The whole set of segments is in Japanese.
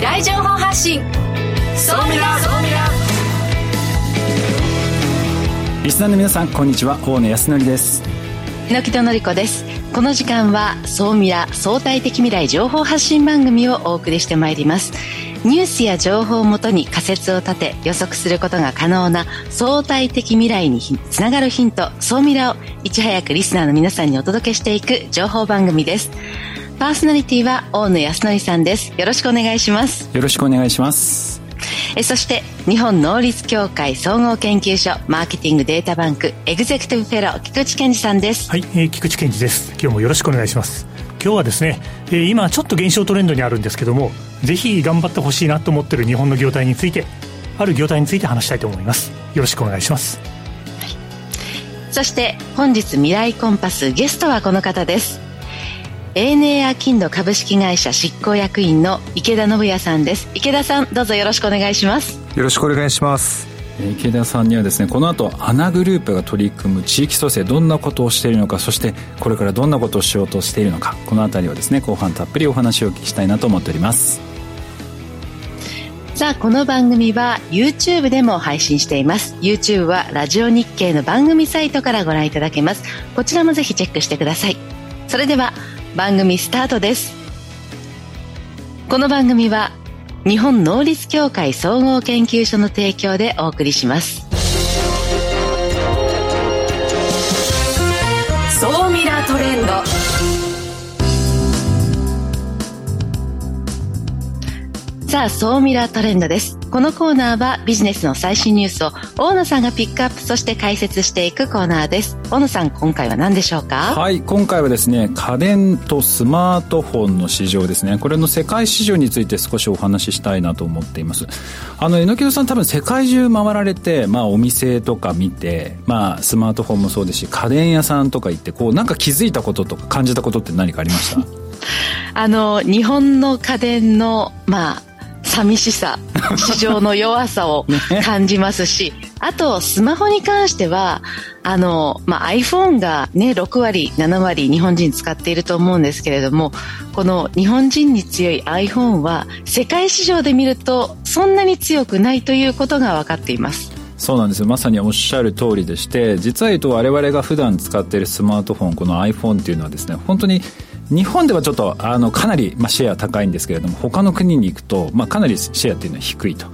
未来情報発信。そうみらそうみらリスナーの皆さんこんにちは。大野康則です。榎戸紀子です。この時間は総ミラ相対的未来情報発信番組をお送りしてまいります。ニュースや情報をもとに仮説を立て予測することが可能な相対的未来につながるヒント、総ミラをいち早くリスナーの皆さんにお届けしていく情報番組です。パーソナリティは大野康則さんです。よろしくお願いします。よろしくお願いします。えそして日本能率協会総合研究所マーケティングデータバンクエグゼクティブフェロー菊池健二さんです。はい、えー、菊池健二です。今日もよろしくお願いします。今日はですね、えー、今ちょっと減少トレンドにあるんですけどもぜひ頑張ってほしいなと思ってる日本の業態についてある業態について話したいと思います。よろしくお願いします、はい、そして本日未来コンパスゲストはこの方です ANA アキンド株式会社執行役員の池田信也さんです。池田さんどうぞよろしくお願いします。よろしくお願いします。池田さんにはですねこの後アナグループが取り組む地域創生どんなことをしているのかそしてこれからどんなことをしようとしているのかこの辺りをですね後半たっぷりお話をお聞きしたいなと思っております。さあこの番組は YouTube でも配信しています。YouTube はラジオ日経の番組サイトからご覧いただけます。こちらもぜひチェックしてください。それでは番組スタートです。この番組は日本能率協会総合研究所の提供でお送りします。総ミラートレンド。さあ、総ミラートレンドです。このコーナーはビジネスの最新ニュースを大野さんがピックアップそして解説していくコーナーです。大野さん、今回は何でしょうか？はい、今回はですね、家電とスマートフォンの市場ですね。これの世界市場について少しお話ししたいなと思っています。あの、榎木さん多分世界中回られて、まあお店とか見て、まあスマートフォンもそうですし、家電屋さんとか行って、こうなんか気づいたこととか感じたことって何かありました？あの、日本の家電の、まあ、寂しさ、市場の弱さを感じますし、ね、あと、スマホに関しては、あの、まあ、iPhone がね、6割、7割日本人使っていると思うんですけれども、この日本人に強い iPhone は、世界市場で見ると、そんなに強くないということが分かっています。そうなんですよまさにおっしゃる通りでして実は言うと我々が普段使っているスマートフォンこの iPhone っていうのはですね本当に日本ではちょっとあのかなり、まあ、シェア高いんですけれども他の国に行くと、まあ、かなりシェアっていうのは低いと。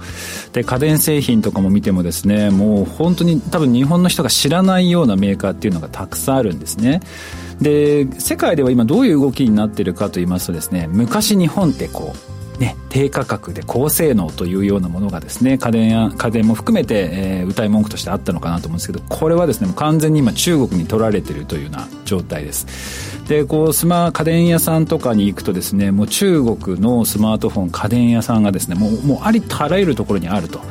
で家電製品とかも見てもですねもう本当に多分日本の人が知らないようなメーカーっていうのがたくさんあるんですね。で世界では今どういう動きになってるかと言いますとですね昔日本ってこうね、低価格で高性能というようなものがですね家電や家電も含めて、えー、歌い文句としてあったのかなと思うんですけどこれはですね完全に今中国に取られているというような状態です。でこうスマ家電屋さんとかに行くとですねもう中国のスマートフォン家電屋さんがですねもうもうありとあらゆるところにあると。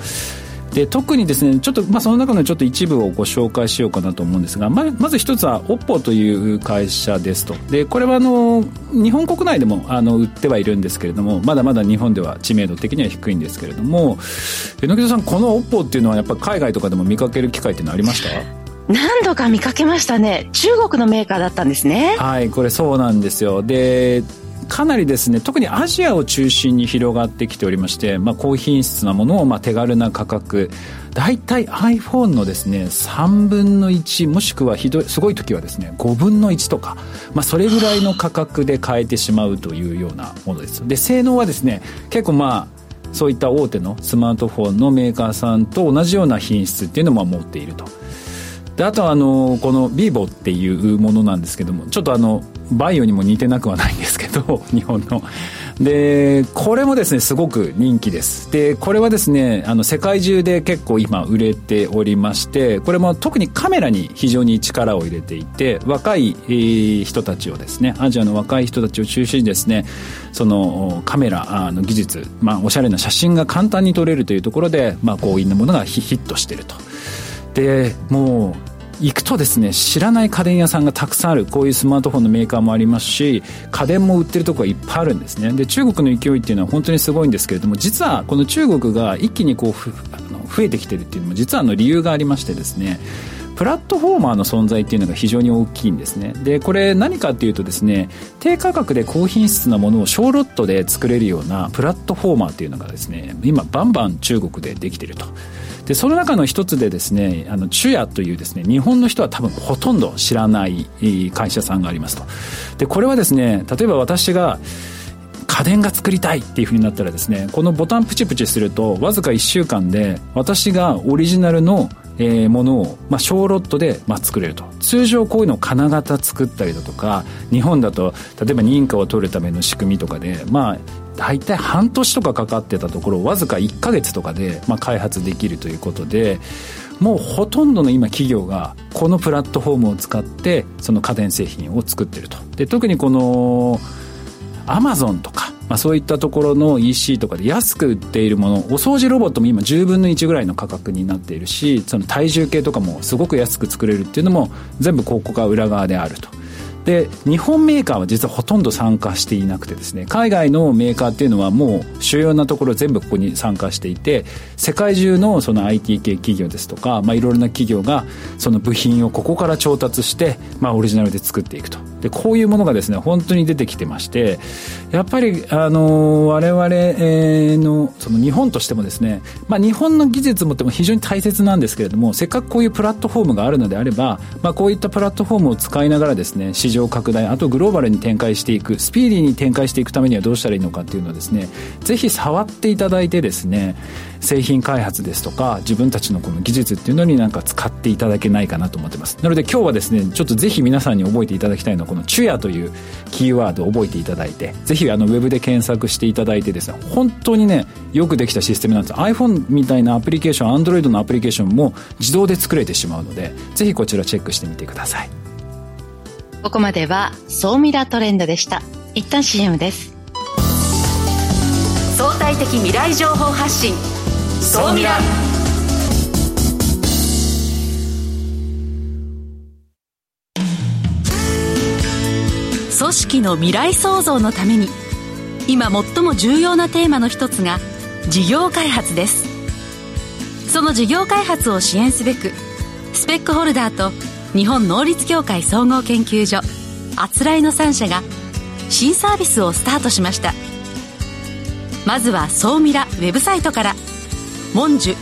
で特にですねちょっと、まあ、その中のちょっと一部をご紹介しようかなと思うんですがままず一つは OPPO という会社ですと。でこれはあの日本国内でもあの売ってはいるんですけれどもまだまだ日本では知名度的には低いんですけれども榎田さんこの OPPO っていうのはやっぱ海外とかでも見かける機会っていうのはありました？何度か見かけましたね。中国のメーカーだったんですね。はいこれそうなんですよ。でかなりですね特にアジアを中心に広がってきておりまして、まあ、高品質なものをまあ手軽な価格大体 iPhone のですね3分の1もしくはひどいすごい時はですね5分の1とか、まあ、それぐらいの価格で買えてしまうというようなものです。で性能はですね結構まあそういった大手のスマートフォンのメーカーさんと同じような品質っていうのも持っていると。であとはあのこの vivo っていうものなんですけどもちょっとあのバイオにも似てなくはないんですけど 日本の。でこれもですねすごく人気です。でこれはですねあの世界中で結構今売れておりましてこれも特にカメラに非常に力を入れていて若い人たちをですねアジアの若い人たちを中心にですねそのカメラの技術、まあ、おしゃれな写真が簡単に撮れるというところで、まあ、こういうものがヒットしてると。でもう行くとですね知らない家電屋さんがたくさんあるこういうスマートフォンのメーカーもありますし家電も売ってるところがいっぱいあるんですね。で中国の勢いっていうのは本当にすごいんですけれども実はこの中国が一気にこう増えてきてるっていうのも実はの理由がありましてですねプラットフォーマーの存在っていうのが非常に大きいんですね。でこれ何かっていうとですね低価格で高品質なものを小ロットで作れるようなプラットフォーマーっていうのがですね今バンバン中国でできてると。でその中の一つでですねあのチュヤというですね日本の人は多分ほとんど知らない会社さんがありますと。でこれはですね例えば私が家電が作りたいっていうふうになったらですねこのボタンプチプチするとわずか1週間で私がオリジナルのえー、ものを、まあ、小ロットで、まあ、作れると。通常こういうのを金型作ったりだとか日本だと例えば認可を取るための仕組みとかでまあ大体半年とかかかってたところわずか1か月とかで、まあ、開発できるということでもうほとんどの今企業がこのプラットフォームを使ってその家電製品を作ってると。で特にこのアマゾンとか、まあ、そういったところの EC とかで安く売っているものお掃除ロボットも今10分の1ぐらいの価格になっているしその体重計とかもすごく安く作れるっていうのも全部ここが裏側であると。で日本メーカーは実はほとんど参加していなくてですね海外のメーカーっていうのはもう主要なところ全部ここに参加していて世界中のその IT 系企業ですとか、まあ、いろいろな企業がその部品をここから調達して、まあ、オリジナルで作っていくとでこういうものがですね本当に出てきてましてやっぱりあの我々のその日本としてもですね、まあ、日本の技術もっても非常に大切なんですけれどもせっかくこういうプラットフォームがあるのであれば、まあ、こういったプラットフォームを使いながらですね市場拡大あとグローバルに展開していくスピーディーに展開していくためにはどうしたらいいのかっていうのをですねぜひ触っていただいてですね製品開発ですとか自分たちのこの技術っていうのになんか使っていただけないかなと思ってます。なので今日はですねちょっとぜひ皆さんに覚えていただきたいのはこの「チュヤ」というキーワードを覚えていただいてぜひあのウェブで検索していただいてですね本当にねよくできたシステムなんです。iPhone みたいなアプリケーション Android のアプリケーションも自動で作れてしまうのでぜひこちらチェックしてみてください。ここまでは総ミラトレンドでした。一旦 CM です。相対的未来情報発信総ミラ組織の未来創造のために今最も重要なテーマの一つが事業開発です。その事業開発を支援すべくスペックホルダーと日本能率協会総合研究所あつらいの3社が新サービスをスタートしました。まずは総ミラウェブサイトから。モンジュ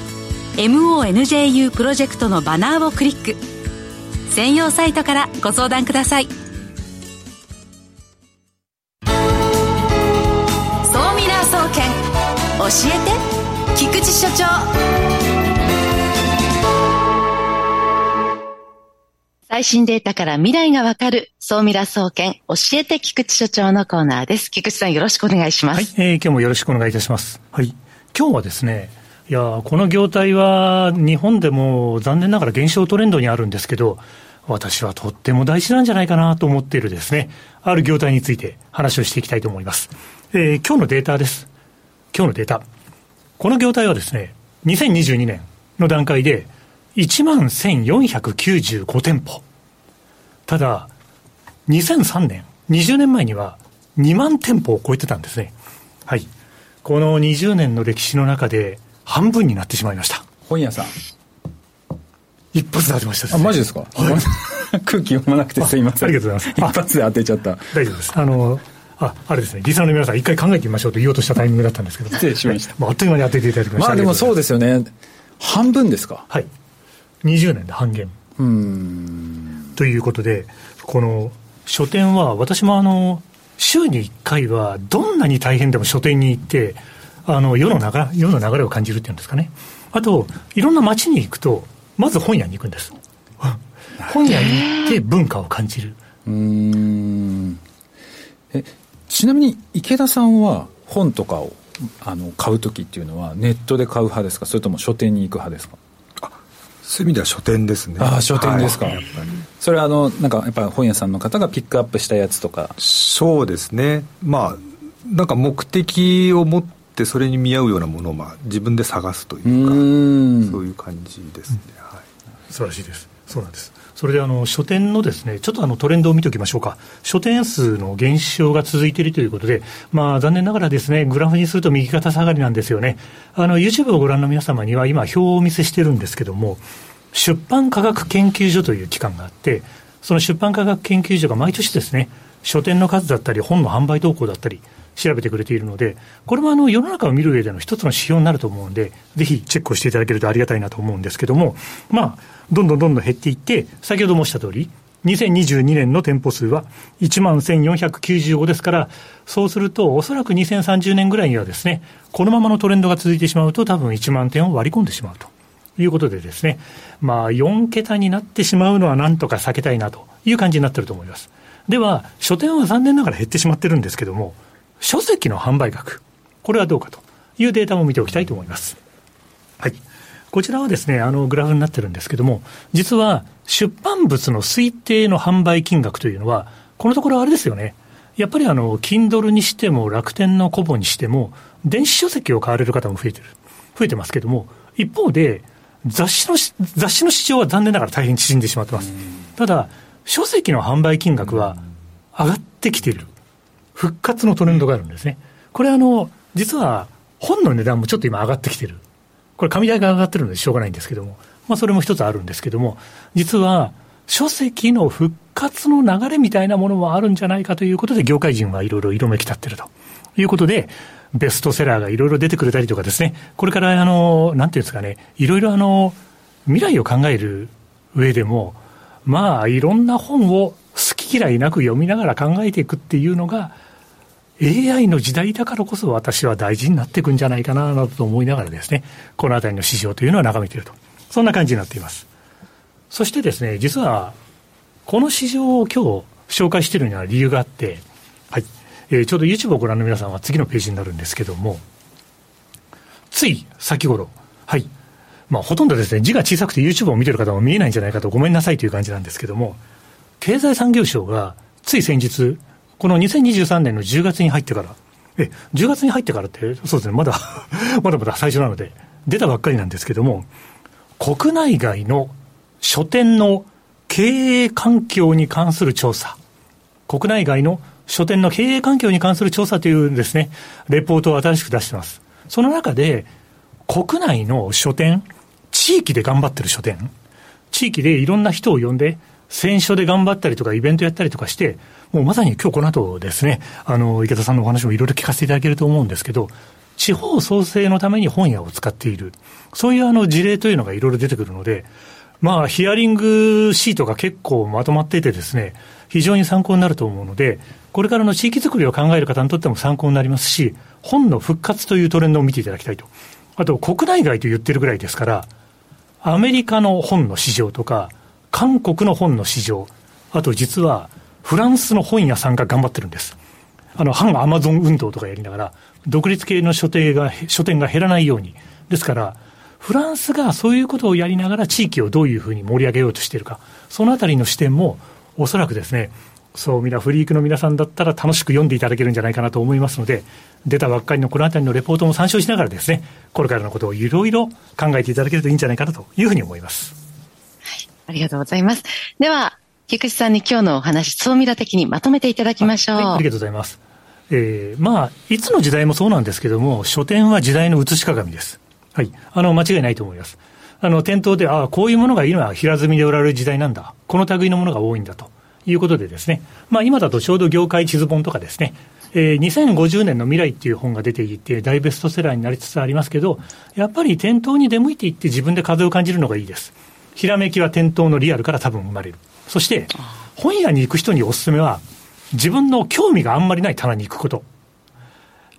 MONJU プロジェクトのバナーをクリック専用サイトからご相談ください総ミラー総研教えて菊池所長最新データから未来がわかる、総ミラ総研、教えて菊池所長のコーナーです。菊池さんよろしくお願いします。はい、えー、今日もよろしくお願いいたします。はい。今日はですね、いやこの業態は日本でも残念ながら減少トレンドにあるんですけど、私はとっても大事なんじゃないかなと思っているですね、ある業態について話をしていきたいと思います。えー、今日のデータです。今日のデータ。この業態はですね、2022年の段階で、1万1495店舗。ただ、2003年、20年前には2万店舗を超えてたんですね。はい。この20年の歴史の中で半分になってしまいました。本屋さん。一発で当てました、ね、あ、マジですか、はい、空気読まなくてすいません。ありがとうございます。一発で当てちゃった。大丈夫です。あの、あ、あれですね、リスナーの皆さん、一回考えてみましょうと言おうとしたタイミングだったんですけど。失礼しました。まあ、あっという間に当てていただきました。まあでもそうですよね。半分ですか？はい。20年で半減。うん。ということで、この書店は、私もあの、週に1回は、どんなに大変でも書店に行って、あの世の流れ世の流れを感じるっていうんですかね。あと、いろんな街に行くと、まず本屋に行くんです。本屋に行って文化を感じる。うん。えちなみに池田さんは本とかをあの買う時っていうのはネットで買う派ですか？それとも書店に行く派ですか？そういう意味では書店ですね。ああ書店ですか、はい、それはあのなんかやっぱ本屋さんの方がピックアップしたやつとか。そうですね。まあなんか目的を持ってそれに見合うようなものをまあ自分で探すというかそういう感じですね、はい、素晴らしいです。そうなんです。それであの書店のですね、ちょっとあのトレンドを見ておきましょうか。書店数の減少が続いているということで、まあ残念ながらですね、グラフにすると右肩下がりなんですよね。あの YouTube をご覧の皆様には今表をお見せしてるんですけども、出版科学研究所という機関があって、その出版科学研究所が毎年ですね、書店の数だったり、本の販売動向だったり、調べてくれているので、これもあの世の中を見る上での一つの指標になると思うんで、ぜひチェックをしていただけるとありがたいなと思うんですけども、まあ、どんどんどんどん減っていって、先ほど申した通り、2022年の店舗数は1万1495ですから、そうすると、おそらく2030年ぐらいにはですね、このままのトレンドが続いてしまうと、多分1万点を割り込んでしまうということでですね、まあ、4桁になってしまうのはなんとか避けたいなという感じになってると思います。では、書店は残念ながら減ってしまってるんですけども、書籍の販売額、これはどうかというデータも見ておきたいと思います。はい。こちらはですね、あの、グラフになってるんですけども、実は、出版物の推定の販売金額というのは、このところあれですよね。やっぱりあの、Kindle にしても、楽天のコボにしても、電子書籍を買われる方も増えてる。増えてますけども、一方で、雑誌の、雑誌の市場は残念ながら大変縮んでしまってます。ただ、書籍の販売金額は上がってきている。復活のトレンドがあるんですね。これあの、実は本の値段もちょっと今上がってきてる。これ、紙代が上がってるのでしょうがないんですけども、まあ、それも一つあるんですけども、実は、書籍の復活の流れみたいなものもあるんじゃないかということで、業界人はいろいろ色めき立ってると。いうことで、ベストセラーがいろいろ出てくれたりとかですね、これからあの、なんていうんですかね、いろいろあの、未来を考える上でも、まあ、いろんな本を好き嫌いなく読みながら考えていくっていうのが、AI の時代だからこそ私は大事になっていくんじゃないかな、などと思いながらですね、このあたりの市場というのは眺めていると。そんな感じになっています。そしてですね、実は、この市場を今日紹介しているには理由があって、はい。えー、ちょうど YouTube をご覧の皆さんは次のページになるんですけども、つい先頃、はい。まあ、ほとんどですね、字が小さくて YouTube を見ている方も見えないんじゃないかとごめんなさいという感じなんですけども、経済産業省がつい先日、この2023年の10月に入ってから、え、10月に入ってからって、そうですね、まだ まだまだ最初なので、出たばっかりなんですけども、国内外の書店の経営環境に関する調査、国内外の書店の経営環境に関する調査というですね、レポートを新しく出してます。その中で、国内の書店、地域で頑張ってる書店、地域でいろんな人を呼んで、選書で頑張ったりとか、イベントやったりとかして、もうまさに今日この後ですね、あの、池田さんのお話もいろいろ聞かせていただけると思うんですけど、地方創生のために本屋を使っている。そういうあの事例というのがいろいろ出てくるので、まあ、ヒアリングシートが結構まとまっていてですね、非常に参考になると思うので、これからの地域づくりを考える方にとっても参考になりますし、本の復活というトレンドを見ていただきたいと。あと、国内外と言ってるぐらいですから、アメリカの本の市場とか、韓国の本の市場、あと実は、フランスの本屋さんが頑張ってるんです。あの、反アマゾン運動とかやりながら、独立系の書店が、書店が減らないように。ですから、フランスがそういうことをやりながら地域をどういうふうに盛り上げようとしているか、そのあたりの視点も、おそらくですね、そう、みなフリークの皆さんだったら楽しく読んでいただけるんじゃないかなと思いますので、出たばっかりのこのあたりのレポートも参照しながらですね、これからのことをいろいろ考えていただけるといいんじゃないかなというふうに思います。ありがとうございます。では、菊池さんに今日のお話、総ミラ的にまとめていただきましょう。はい、ありがとうございます。えー、まあ、いつの時代もそうなんですけども、書店は時代の写し鏡です。はい。あの、間違いないと思います。あの、店頭で、ああ、こういうものが今、平積みで売られる時代なんだ。この類のものが多いんだということでですね。まあ、今だとちょうど業界地図本とかですね。えー、2050年の未来っていう本が出ていて、大ベストセラーになりつつありますけど、やっぱり店頭に出向いていって自分で風を感じるのがいいです。ひらめきは店頭のリアルから多分生まれる。そして、本屋に行く人におすすめは、自分の興味があんまりない棚に行くこと。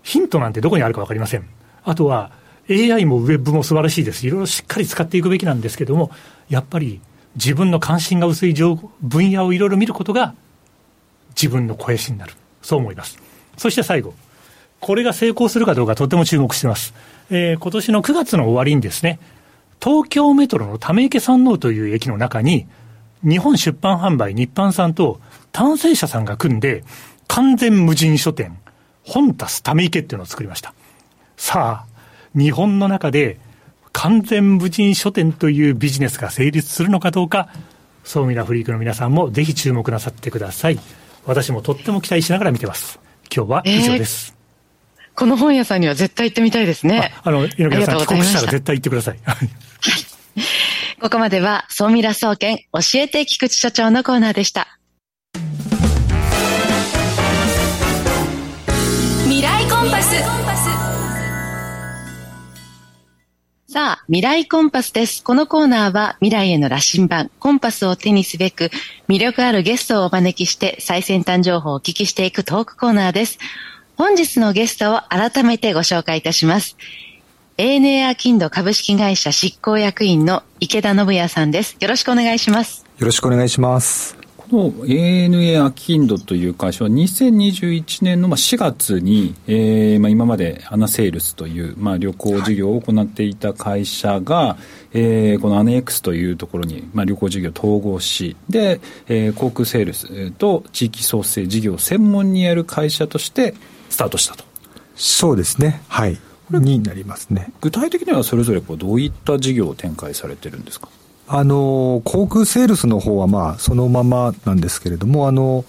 ヒントなんてどこにあるかわかりません。あとは、AI もウェブも素晴らしいです。いろいろしっかり使っていくべきなんですけども、やっぱり自分の関心が薄い分野をいろいろ見ることが自分の肥やしになる。そう思います。そして最後。これが成功するかどうかとても注目してます。えー、今年の9月の終わりにですね、東京メトロのため池山王という駅の中に、日本出版販売日版さんと単成者さんが組んで、完全無人書店、本足すため池っていうのを作りました。さあ、日本の中で完全無人書店というビジネスが成立するのかどうか、そうみなフリークの皆さんもぜひ注目なさってください。私もとっても期待しながら見てます。今日は以上です。えー、この本屋さんには絶対行ってみたいですね。あの、猪木さん帰国したら絶対行ってください。はい。ここまでは、総ミラ総研教えて菊池所長のコーナーでした。未来コンパス。さあ、未来コンパスです。このコーナーは未来への羅針盤、コンパスを手にすべく、魅力あるゲストをお招きして最先端情報をお聞きしていくトークコーナーです。本日のゲストを改めてご紹介いたします。ANA アキンド株式会社執行役員の池田信也さんです。よろしくお願いします。よろしくお願いします。この ANA アキンドという会社は2021年の4月に、えーまあ、今までアナセールスという、まあ、旅行事業を行っていた会社が、はい、えー、このアネ X というところに、まあ、旅行事業を統合しで、えー、航空セールスと地域創生事業を専門にやる会社としてスタートしたと。そうですね。はい。になりますね。具体的にはそれぞれこうどういった事業を展開されてるんですか？あの航空セールスの方はまあそのままなんですけれどもあの、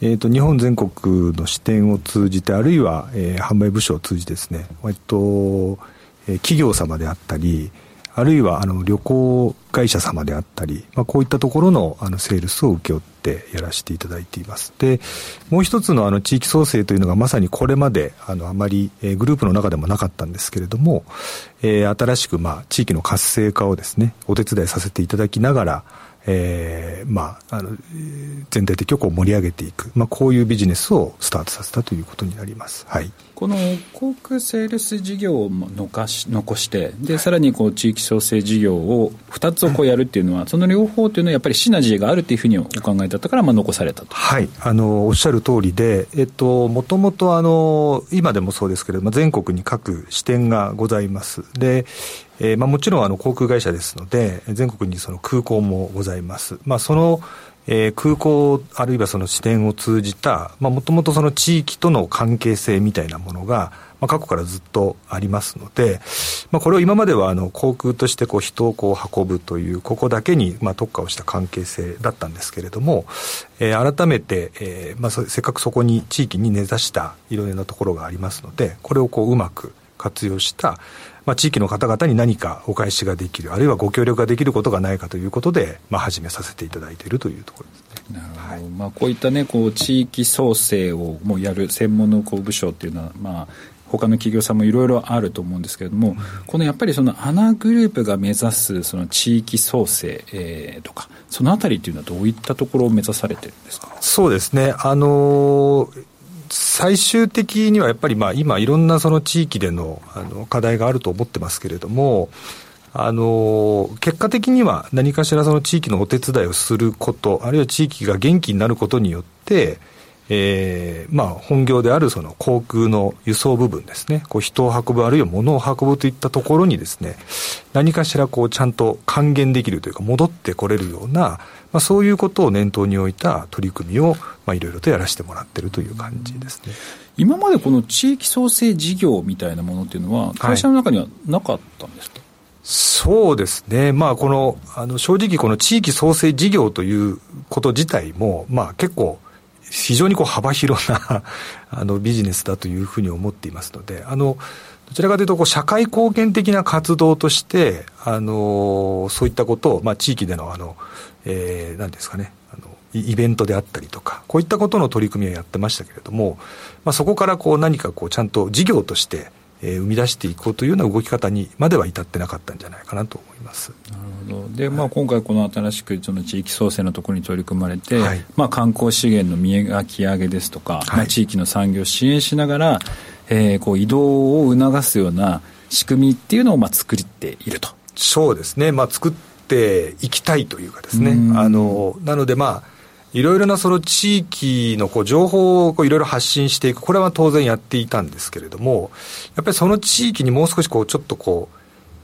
えーと、日本全国の支店を通じてあるいは、えー、販売部署を通じてですね、えっと、企業様であったりあるいはあの旅行会社様であったり、まあ、こういったところのあのセールスを請け負ってやらせていただいています。で、もう一つのあの地域創生というのがまさにこれまであのあまり、え、グループの中でもなかったんですけれども、えー、新しくまあ地域の活性化をですね、お手伝いさせていただきながら、えー、まあ、あの、全体的にこう盛り上げていく、まあ、こういうビジネスをスタートさせたということになります。はい。この航空セールス事業を残し残してでさらにこう地域創生事業を2つをこうやるっていうのは、その両方というのはやっぱりシナジーがあるっていうふうにお考えだったからまあ残されたと。はい。あのおっしゃる通りで、えっと、もともとあの今でもそうですけれども全国に各支店がございます。で、えーまあ、もちろんあの航空会社ですので全国にその空港もございます、まあ、そのえー、空港あるいはその支店を通じたもともとその地域との関係性みたいなものが、まあ、過去からずっとありますので、まあ、これを今まではあの航空としてこう人をこう運ぶというここだけにまあ特化をした関係性だったんですけれども、えー、改めて、えーまあ、せっかくそこに地域に根ざしたいろいろなところがありますのでこれをこううまく活用したまあ、地域の方々に何かお返しができるあるいはご協力ができることがないかということで、まあ、始めさせていただいているというところですね。なるほど、はい、まあ、こういったねこう地域創生をもうやる専門のこう部署っていうのは、まあ、他の企業さんもいろいろあると思うんですけれども、うん、このやっぱりそのアナグループが目指すその地域創生、えー、とかそのあたりっていうのはどういったところを目指されてるんですか？そうですね。あのー最終的にはやっぱりまあ今いろんなその地域でのあの課題があると思ってますけれども、あの、結果的には何かしらその地域のお手伝いをすること、あるいは地域が元気になることによって、えー、まあ本業であるその航空の輸送部分ですね、こう人を運ぶあるいは物を運ぶといったところにですね、何かしらこうちゃんと還元できるというか戻ってこれるような、まあ、そういうことを念頭に置いた取り組みをまあいろいろとやらせてもらってるという感じですね。今までこの地域創生事業みたいなものっていうのは会社の中にはなかったんですか、はいそうですね、まあ、このあの正直、この地域創生事業ということ自体も、まあ、結構、非常にこう幅広な あのビジネスだというふうに思っていますので、あのどちらかというとこう、社会貢献的な活動として、あのそういったことを、まあ、地域でのあの、えー、なんですかね、あのイベントであったりとか、こういったことの取り組みをやってましたけれども、まあ、そこからこう何かこうちゃんと事業として、えー、生み出していこうというような動き方にまでは至ってなかったんじゃないかなと思います。なるほど。で、まあ、今回この新しくその地域創生のところに取り組まれて、はい、まあ、観光資源の見描き上げですとか、はい、まあ、地域の産業を支援しながら、えー、こう移動を促すような仕組みっていうのをまあ作っていると。そうですね。まあ、作っていきたいというかですね。あの、なのでまあ、いろいろなその地域のこう情報をこういろいろ発信していく、これは当然やっていたんですけれども、やっぱりその地域にもう少しこうちょっとこう、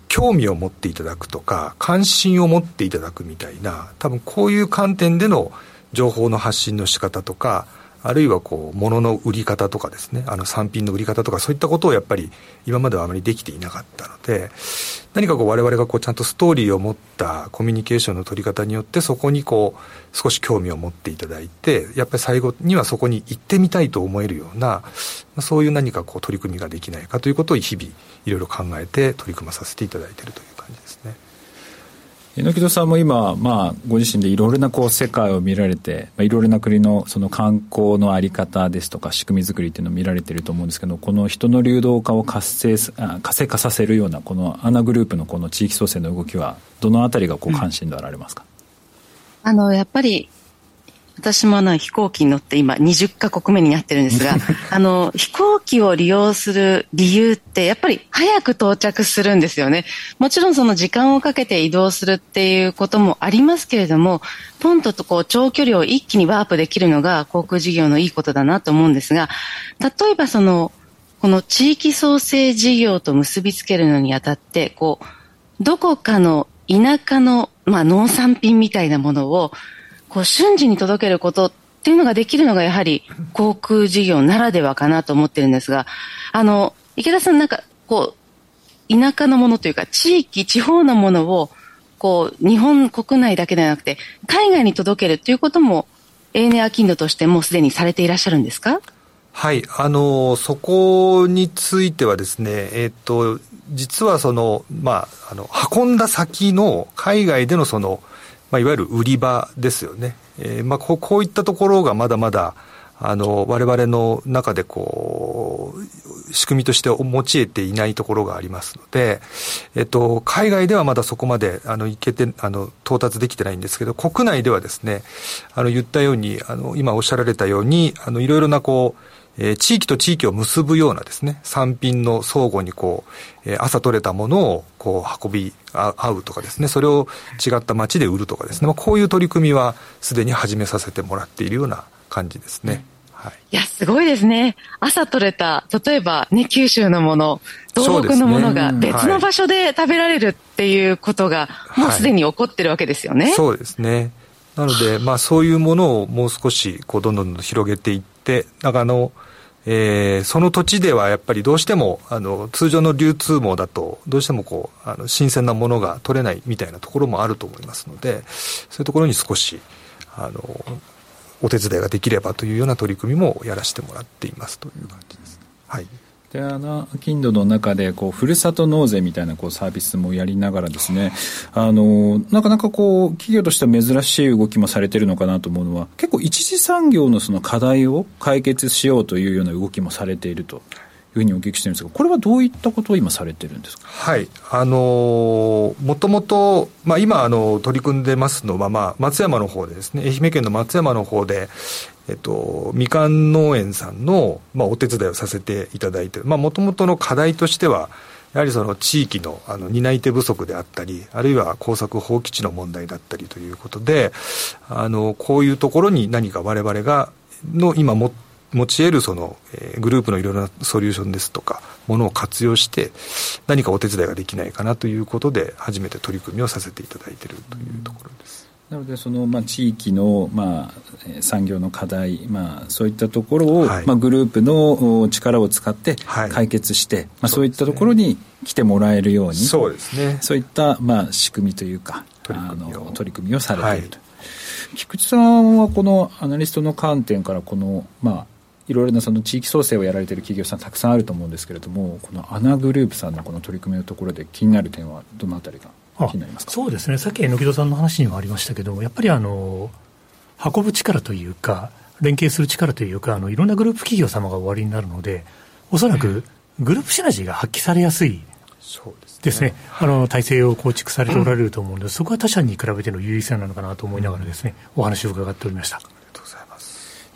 興味を持っていただくとか、関心を持っていただくみたいな、多分こういう観点での情報の発信の仕方とか、あるいはこう、物の売り方とかですね、あの産品の売り方とか、そういったことをやっぱり今まではあまりできていなかったので、何かこう我々がこうちゃんとストーリーを持ったコミュニケーションの取り方によって、そこにこう、少し興味を持っていただいて、やっぱり最後にはそこに行ってみたいと思えるような、そういう何かこう取り組みができないかということを日々いろいろ考えて取り組まさせていただいているという感じですね。榎戸さんも今、まあ、ご自身でいろいろなこう世界を見られて、まあ、いろいろな国のその観光の在り方ですとか仕組み作りっていうのを見られてると思うんですけどこの人の流動化を活性活性化させるようなこのアナグループのこの地域創生の動きはどのあたりがこう関心であられますか、うん、あのやっぱり私もあの飛行機に乗って今20カ国目になってるんですが、あの飛行機を利用する理由ってやっぱり早く到着するんですよね。もちろんその時間をかけて移動するっていうこともありますけれども、ポンととこう長距離を一気にワープできるのが航空事業のいいことだなと思うんですが、例えばその、この地域創生事業と結びつけるのにあたって、こう、どこかの田舎の、まあ、農産品みたいなものをこう瞬時に届けることっていうのができるのがやはり航空事業ならではかなと思ってるんですが、あの、池田さんなんかこう、田舎のものというか地域、地方のものをこう、日本国内だけではなくて海外に届けるということも ANA アキンドとしてもうすでにされていらっしゃるんですか？はい、あの、そこについてはですね、えっ、と、実はその、まあ、あの、運んだ先の海外でのその、まあ、いわゆる売り場ですよね。えー、まあこう、こういったところがまだまだ、あの、我々の中でこう、仕組みとして用いていないところがありますので、えっと、海外ではまだそこまで、あの、いけて、あの、到達できてないんですけど、国内ではですね、あの、言ったように、あの、今おっしゃられたように、あの、いろいろなこう、えー、地域と地域を結ぶようなですね、産品の相互にこう、えー、朝取れたものをこう運び合うとかですね、それを違った町で売るとかですね、まあ、こういう取り組みはすでに始めさせてもらっているような感じですね。はい、いや、すごいですね。朝取れた、例えばね、九州のもの、東北のものが別の場所で食べられるっていうことが、もうすでに起こってるわけですよね。はい、そうですね。なので、まあそういうものをもう少し、こう、どんどん広げていって、なんかあの、えー、その土地ではやっぱりどうしてもあの通常の流通網だとどうしてもこうあの新鮮なものが取れないみたいなところもあると思いますのでそういうところに少しあのお手伝いができればというような取り組みもやらせてもらっていますという感じです。はいであの金土の中でこうふるさと納税みたいなこうサービスもやりながらですねあのなかなかこう企業としては珍しい動きもされてるのかなと思うのは結構一次産業のその課題を解決しようというような動きもされていると。いうふうにお聞きしてるんですが、これはどういったことを今されてるんですか？はい、あのもともと、まあ、今あの取り組んでますのは、まあ、松山の方でですね、愛媛県の松山の方で、えっと、みかん農園さんの、まあ、お手伝いをさせていただいて、もともとの課題としては、やはりその地域のあの担い手不足であったり、あるいは工作放棄地の問題だったりということで、あのこういうところに何か我々がの今も持ち得るその、えー、グループのいろいろなソリューションですとか、ものを活用して、何かお手伝いができないかなということで、初めて取り組みをさせていただいているというところです。なのでその、まあ、地域の、まあ、産業の課題、まあ、そういったところを、はい、まあ、グループの力を使って解決して、はい、まあ、そういったところに来てもらえるようにそうですね。そういった、まあ、仕組みというか取り組みを。取り組みをされていると、はい、菊池さんはこのアナリストの観点からこの、まあ、いろいろなその地域創生をやられている企業さんたくさんあると思うんですけれどもこのアナグループさんのこの取り組みのところで気になる点はどのあたりが？そうですね。さっき榎戸さんの話にもありましたけどやっぱりあの運ぶ力というか連携する力というかあのいろんなグループ企業様がおありになるのでおそらくグループシナジーが発揮されやすいですね、あの体制を構築されておられると思うので、そこは他社に比べての優位性なのかなと思いながらですね、お話を伺っておりました。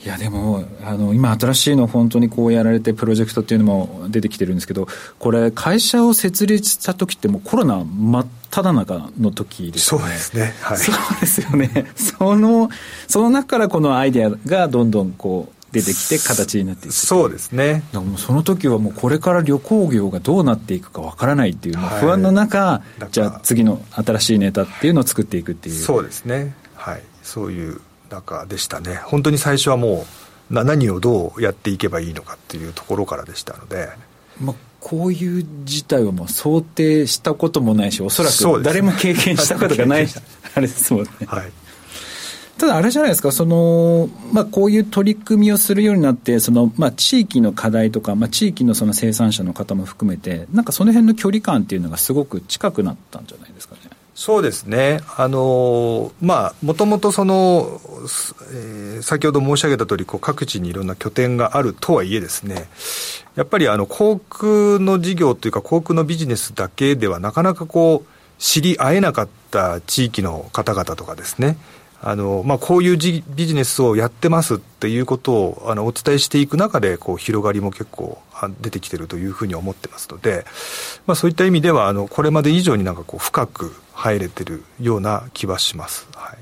いやでもあの今新しいの本当にこうやられてプロジェクトっていうのも出てきてるんですけどこれ会社を設立した時ってもうコロナ真っ只中の時ですよね。そうですね、はい、そうですよね。そのその中からこのアイデアがどんどんこう出てきて形になっていくそうですね。もその時はもうこれから旅行業がどうなっていくかわからないっていう不安の中、はい、じゃあ次の新しいネタっていうのを作っていくっていう。そうですね。はい。そういう中でしたね。本当に最初はもう何をどうやっていけばいいのかっていうところからでしたので、まあ、こういう事態をもう想定したこともないしおそらく誰も経験したことがない、あれですもんね、はい、ただあれじゃないですかその、まあ、こういう取り組みをするようになってその、まあ、地域の課題とか、まあ、地域のその生産者の方も含めてなんかその辺の距離感っていうのがすごく近くなったんじゃないですかねそうですね、あのまあ、もともとその、えー、先ほど申し上げた通り、こう、各地にいろんな拠点があるとはいえですね、やっぱりあの航空の事業というか、航空のビジネスだけでは、なかなかこう、知り合えなかった地域の方々とかですね、あのまあ、こういうビジネスをやってますっていうことをあのお伝えしていく中でこう広がりも結構出てきてるというふうに思ってますので、まあ、そういった意味ではあのこれまで以上になんかこう深く入れてるような気はします。はい。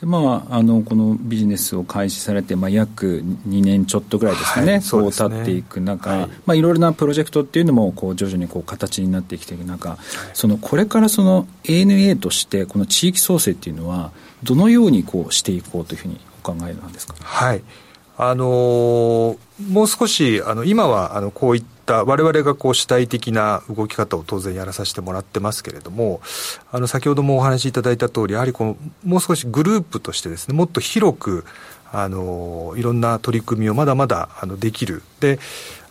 でまあ、あのこのビジネスを開始されて、まあ、約2年ちょっとぐらいですかね、はい、こう経っていく中、はい。まあ、いろいろなプロジェクトっていうのもこう徐々にこう形になってきていく中、はい、そのこれからその ANA としてこの地域創生っていうのはどのようにこうしていこうというふうにお考えなんですか？はいあのー、もう少しあの今はあのこういった我々がこう主体的な動き方を当然やらさせてもらってますけれどもあの先ほどもお話しいただいた通りやはりこのもう少しグループとしてですねもっと広くあのいろんな取り組みをまだまだあのできるで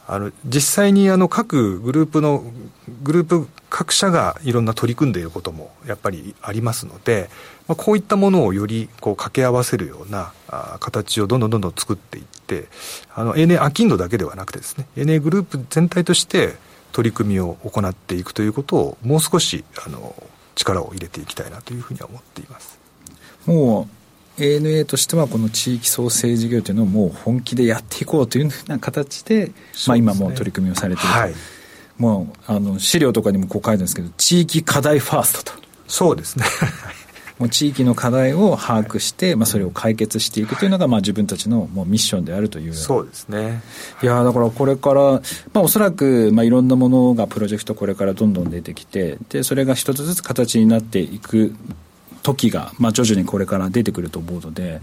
あの実際にあの各グループのグループ各社がいろんな取り組んでいることもやっぱりありますので、まあ、こういったものをよりこう掛け合わせるようなあ形をどんどんどんどん作っていってあの ANA アキンドだけではなくてですね ANA グループ全体として取り組みを行っていくということをもう少しあの力を入れていきたいなというふうには思っています。もう ANA としてはこの地域創生事業というのをもう本気でやっていこうというふうな形で、まあ、今も取り組みをされていると、はい、もうあの資料とかにもこう書いてるんですけど地域課題ファーストと。そうですねもう地域の課題を把握して、まあ、それを解決していくというのが、まあ、自分たちのもうミッションであるという。そうですね。いやだからこれから、まあ、おそらく、まあ、いろんなものがプロジェクトこれからどんどん出てきてでそれが一つずつ形になっていく時が、まあ、徐々にこれから出てくると思うので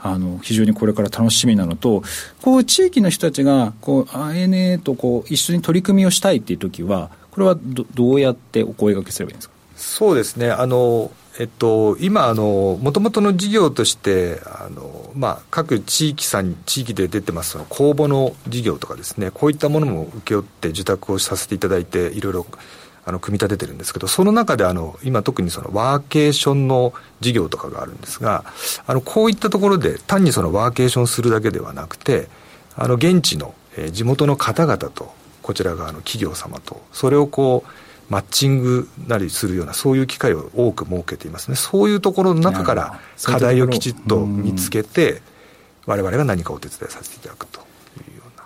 あの非常にこれから楽しみなのとこう地域の人たちがこう ANA とこう一緒に取り組みをしたいっていう時はこれはどどうやってお声がけすればいいんですか？そうですね。あのえっと、今あの、もともとの事業としてあの、まあ、各地域さん地域で出てます公募の事業とかですねこういったものも請け負って受託をさせていただいていろいろあの組み立ててるんですけどその中であの今特にそのワーケーションの事業とかがあるんですがあのこういったところで単にそのワーケーションするだけではなくてあの現地の、えー、地元の方々とこちら側の企業様とそれをこうマッチングなりするようなそういう機会を多く設けていますね。そういうところの中から課題をきちっと見つけて我々が何かお手伝いさせていただくというような。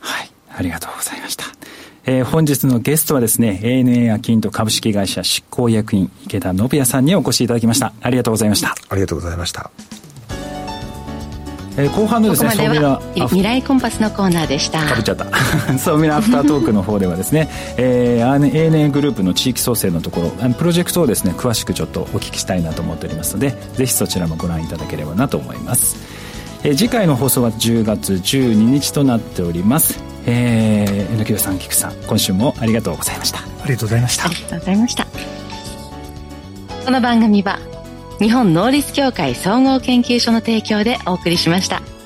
はいありがとうございました。えー、本日のゲストはですね ANA アキント株式会社執行役員池田信也さんにお越しいただきました。ありがとうございました。ありがとうございましたえー、後半のですねここまでは未来コンパスのコーナーでした。かぶっちゃった。そうミラアフタートークの方ではですね、えー、ANA グループの地域創生のところプロジェクトをですね詳しくちょっとお聞きしたいなと思っておりますのでぜひそちらもご覧いただければなと思います、えー、次回の放送は10月12日となっております。えー、榎木さん菊さん今週もありがとうございました。ありがとうございました。ありがとうございました。この番組は日本能率協会総合研究所の提供でお送りしました。